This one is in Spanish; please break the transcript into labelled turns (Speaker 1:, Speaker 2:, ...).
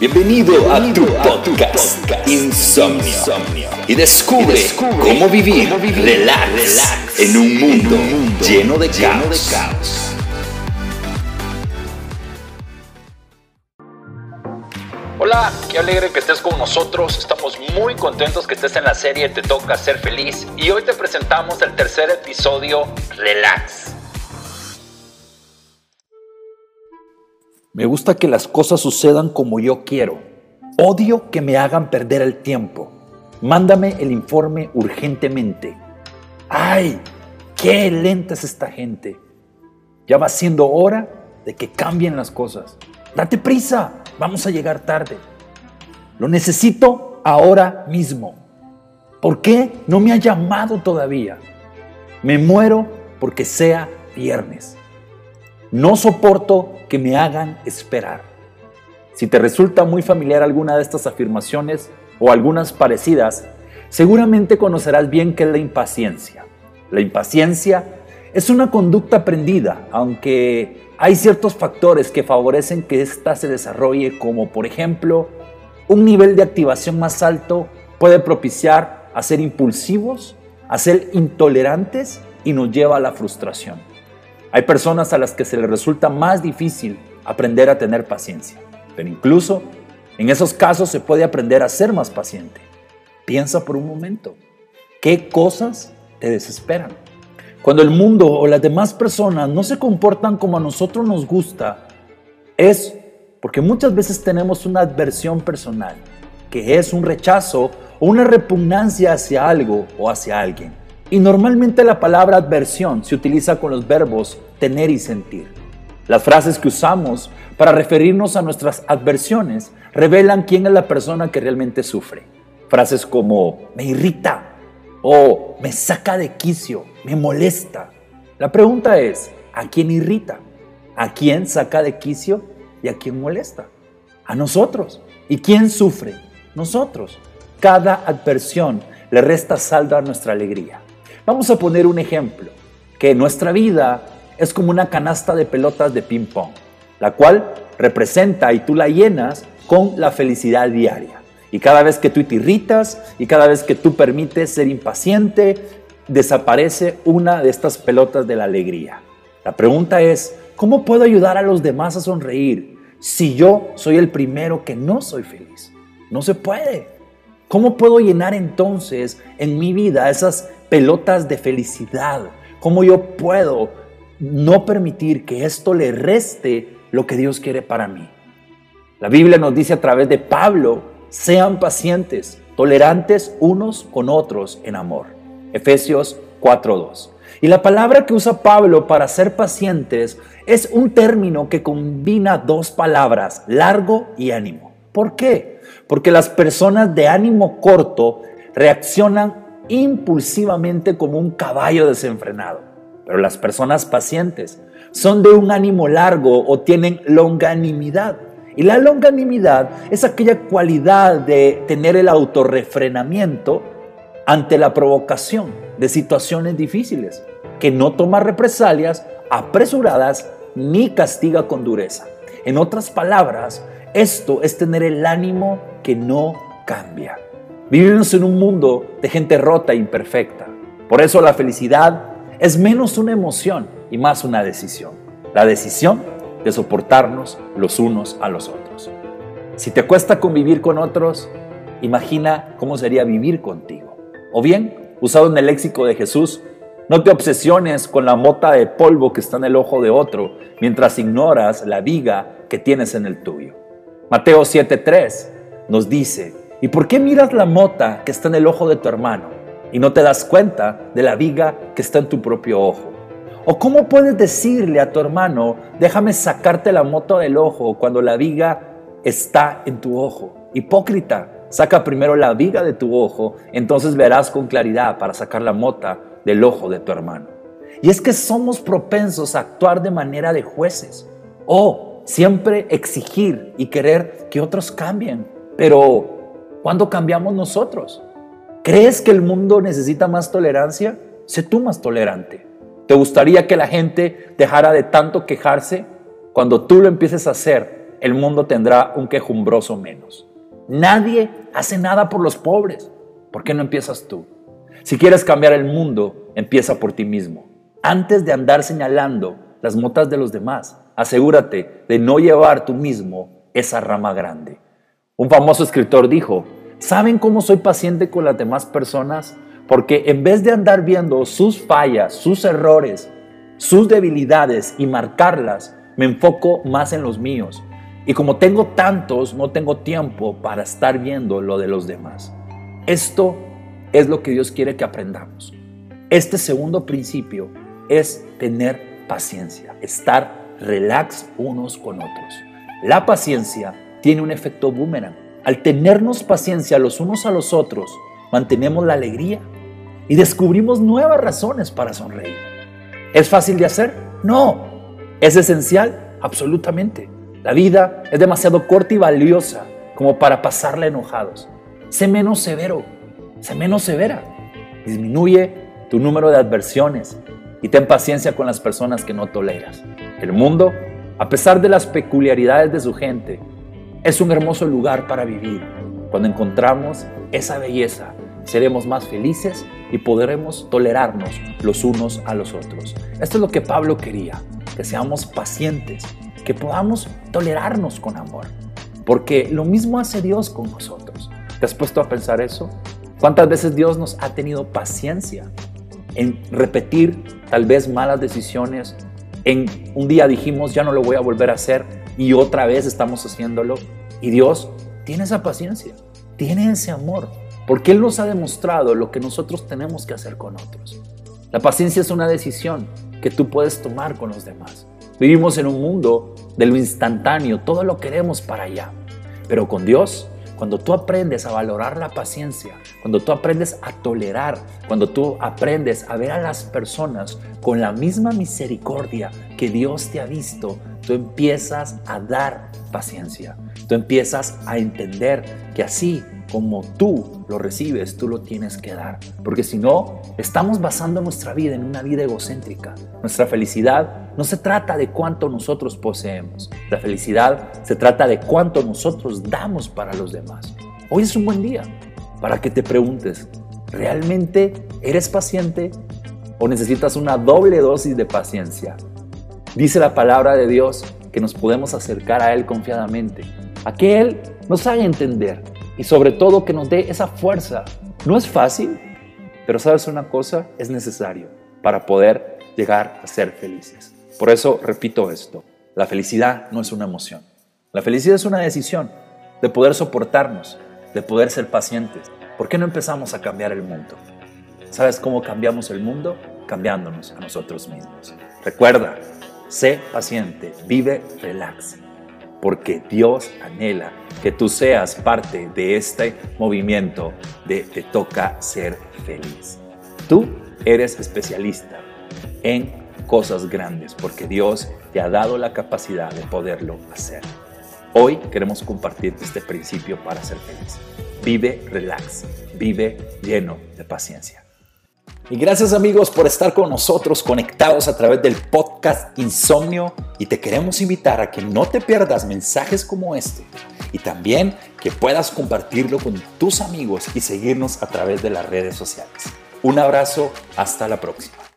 Speaker 1: Bienvenido, a tu podcast, Insomnio. Y descubre, cómo, vivir, relax, en un mundo, lleno, de, caos.
Speaker 2: Hola, qué alegre que estés con nosotros. Estamos muy contentos que estés en la serie Te toca ser feliz. Y hoy te presentamos el tercer episodio, Relax.
Speaker 3: Me gusta que las cosas sucedan como yo quiero. Odio que me hagan perder el tiempo. Mándame el informe urgentemente. ¡Ay! ¡Qué lenta es esta gente! Ya va siendo hora de que cambien las cosas. Date prisa, vamos a llegar tarde. Lo necesito ahora mismo. ¿Por qué no me ha llamado todavía? Me muero porque sea viernes. No soporto que me hagan esperar. Si te resulta muy familiar alguna de estas afirmaciones o algunas parecidas, seguramente conocerás bien qué es la impaciencia. La impaciencia es una conducta aprendida, aunque hay ciertos factores que favorecen que ésta se desarrolle, como por ejemplo, un nivel de activación más alto puede propiciar a ser impulsivos, a ser intolerantes y nos lleva a la frustración. Hay personas a las que se les resulta más difícil aprender a tener paciencia, pero incluso en esos casos se puede aprender a ser más paciente. Piensa por un momento, ¿qué cosas te desesperan? Cuando el mundo o las demás personas no se comportan como a nosotros nos gusta, es porque muchas veces tenemos una adversión personal, que es un rechazo o una repugnancia hacia algo o hacia alguien. Y normalmente la palabra adversión se utiliza con los verbos tener y sentir. Las frases que usamos para referirnos a nuestras adversiones revelan quién es la persona que realmente sufre. Frases como me irrita o me saca de quicio, me molesta. La pregunta es, ¿a quién irrita? ¿A quién saca de quicio y a quién molesta? A nosotros. ¿Y quién sufre? Nosotros. Cada adversión le resta saldo a nuestra alegría. Vamos a poner un ejemplo, que nuestra vida es como una canasta de pelotas de ping pong, la cual representa y tú la llenas con la felicidad diaria. Y cada vez que tú te irritas y cada vez que tú permites ser impaciente, desaparece una de estas pelotas de la alegría. La pregunta es, ¿cómo puedo ayudar a los demás a sonreír si yo soy el primero que no soy feliz? No se puede. ¿Cómo puedo llenar entonces en mi vida esas pelotas de felicidad? ¿Cómo yo puedo no permitir que esto le reste lo que Dios quiere para mí? La Biblia nos dice a través de Pablo, sean pacientes, tolerantes unos con otros en amor. Efesios 4.2. Y la palabra que usa Pablo para ser pacientes es un término que combina dos palabras, largo y ánimo. ¿Por qué? Porque las personas de ánimo corto reaccionan impulsivamente como un caballo desenfrenado. Pero las personas pacientes son de un ánimo largo o tienen longanimidad. Y la longanimidad es aquella cualidad de tener el autorrefrenamiento ante la provocación de situaciones difíciles, que no toma represalias apresuradas ni castiga con dureza. En otras palabras, esto es tener el ánimo que no cambia. Vivimos en un mundo de gente rota e imperfecta. Por eso la felicidad es menos una emoción y más una decisión. La decisión de soportarnos los unos a los otros. Si te cuesta convivir con otros, imagina cómo sería vivir contigo. O bien, usado en el léxico de Jesús, no te obsesiones con la mota de polvo que está en el ojo de otro mientras ignoras la viga que tienes en el tuyo. Mateo 7:3 nos dice, ¿y por qué miras la mota que está en el ojo de tu hermano y no te das cuenta de la viga que está en tu propio ojo? ¿O cómo puedes decirle a tu hermano, déjame sacarte la mota del ojo cuando la viga está en tu ojo? Hipócrita, saca primero la viga de tu ojo, entonces verás con claridad para sacar la mota del ojo de tu hermano. Y es que somos propensos a actuar de manera de jueces. O siempre exigir y querer que otros cambien. Pero, ¿cuándo cambiamos nosotros? ¿Crees que el mundo necesita más tolerancia? Sé tú más tolerante. ¿Te gustaría que la gente dejara de tanto quejarse? Cuando tú lo empieces a hacer, el mundo tendrá un quejumbroso menos. Nadie hace nada por los pobres. ¿Por qué no empiezas tú? Si quieres cambiar el mundo, empieza por ti mismo. Antes de andar señalando las motas de los demás, asegúrate de no llevar tú mismo esa rama grande. Un famoso escritor dijo, ¿saben cómo soy paciente con las demás personas? Porque en vez de andar viendo sus fallas, sus errores, sus debilidades y marcarlas, me enfoco más en los míos. Y como tengo tantos, no tengo tiempo para estar viendo lo de los demás. Esto es lo que Dios quiere que aprendamos. Este segundo principio es tener paciencia, estar relax unos con otros. La paciencia tiene un efecto boomerang. Al tenernos paciencia los unos a los otros, mantenemos la alegría y descubrimos nuevas razones para sonreír. ¿Es fácil de hacer? No. ¿Es esencial? Absolutamente. La vida es demasiado corta y valiosa como para pasarla enojados. Sé menos severo, sé menos severa. Disminuye tu número de adversiones y ten paciencia con las personas que no toleras. El mundo, a pesar de las peculiaridades de su gente, es un hermoso lugar para vivir. Cuando encontramos esa belleza, seremos más felices y podremos tolerarnos los unos a los otros. Esto es lo que Pablo quería, que seamos pacientes, que podamos tolerarnos con amor, porque lo mismo hace Dios con nosotros. ¿Te has puesto a pensar eso? ¿Cuántas veces Dios nos ha tenido paciencia en repetir tal vez malas decisiones? En un día dijimos, ya no lo voy a volver a hacer y otra vez estamos haciéndolo. Y Dios tiene esa paciencia, tiene ese amor, porque Él nos ha demostrado lo que nosotros tenemos que hacer con otros. La paciencia es una decisión que tú puedes tomar con los demás. Vivimos en un mundo de lo instantáneo, todo lo queremos para allá. Pero con Dios cuando tú aprendes a valorar la paciencia, cuando tú aprendes a tolerar, cuando tú aprendes a ver a las personas con la misma misericordia que Dios te ha visto, tú empiezas a dar paciencia. Tú empiezas a entender que así como tú lo recibes, tú lo tienes que dar. Porque si no, estamos basando nuestra vida en una vida egocéntrica. Nuestra felicidad no se trata de cuánto nosotros poseemos. La felicidad se trata de cuánto nosotros damos para los demás. Hoy es un buen día para que te preguntes, ¿realmente eres paciente o necesitas una doble dosis de paciencia? Dice la palabra de Dios que nos podemos acercar a Él confiadamente, a que Él nos haga entender y sobre todo que nos dé esa fuerza. No es fácil, pero sabes una cosa, es necesario para poder llegar a ser felices. Por eso repito esto, la felicidad no es una emoción. La felicidad es una decisión de poder soportarnos, de poder ser pacientes. ¿Por qué no empezamos a cambiar el mundo? ¿Sabes cómo cambiamos el mundo? Cambiándonos a nosotros mismos. Recuerda, sé paciente, vive relax porque Dios anhela que tú seas parte de este movimiento de te toca ser feliz. Tú eres especialista en cosas grandes porque Dios te ha dado la capacidad de poderlo hacer. Hoy queremos compartir este principio para ser feliz. Vive relax, vive lleno de paciencia. Y gracias amigos por estar con nosotros conectados a través del podcast Insomnio y te queremos invitar a que no te pierdas mensajes como este y también que puedas compartirlo con tus amigos y seguirnos a través de las redes sociales. Un abrazo, hasta la próxima.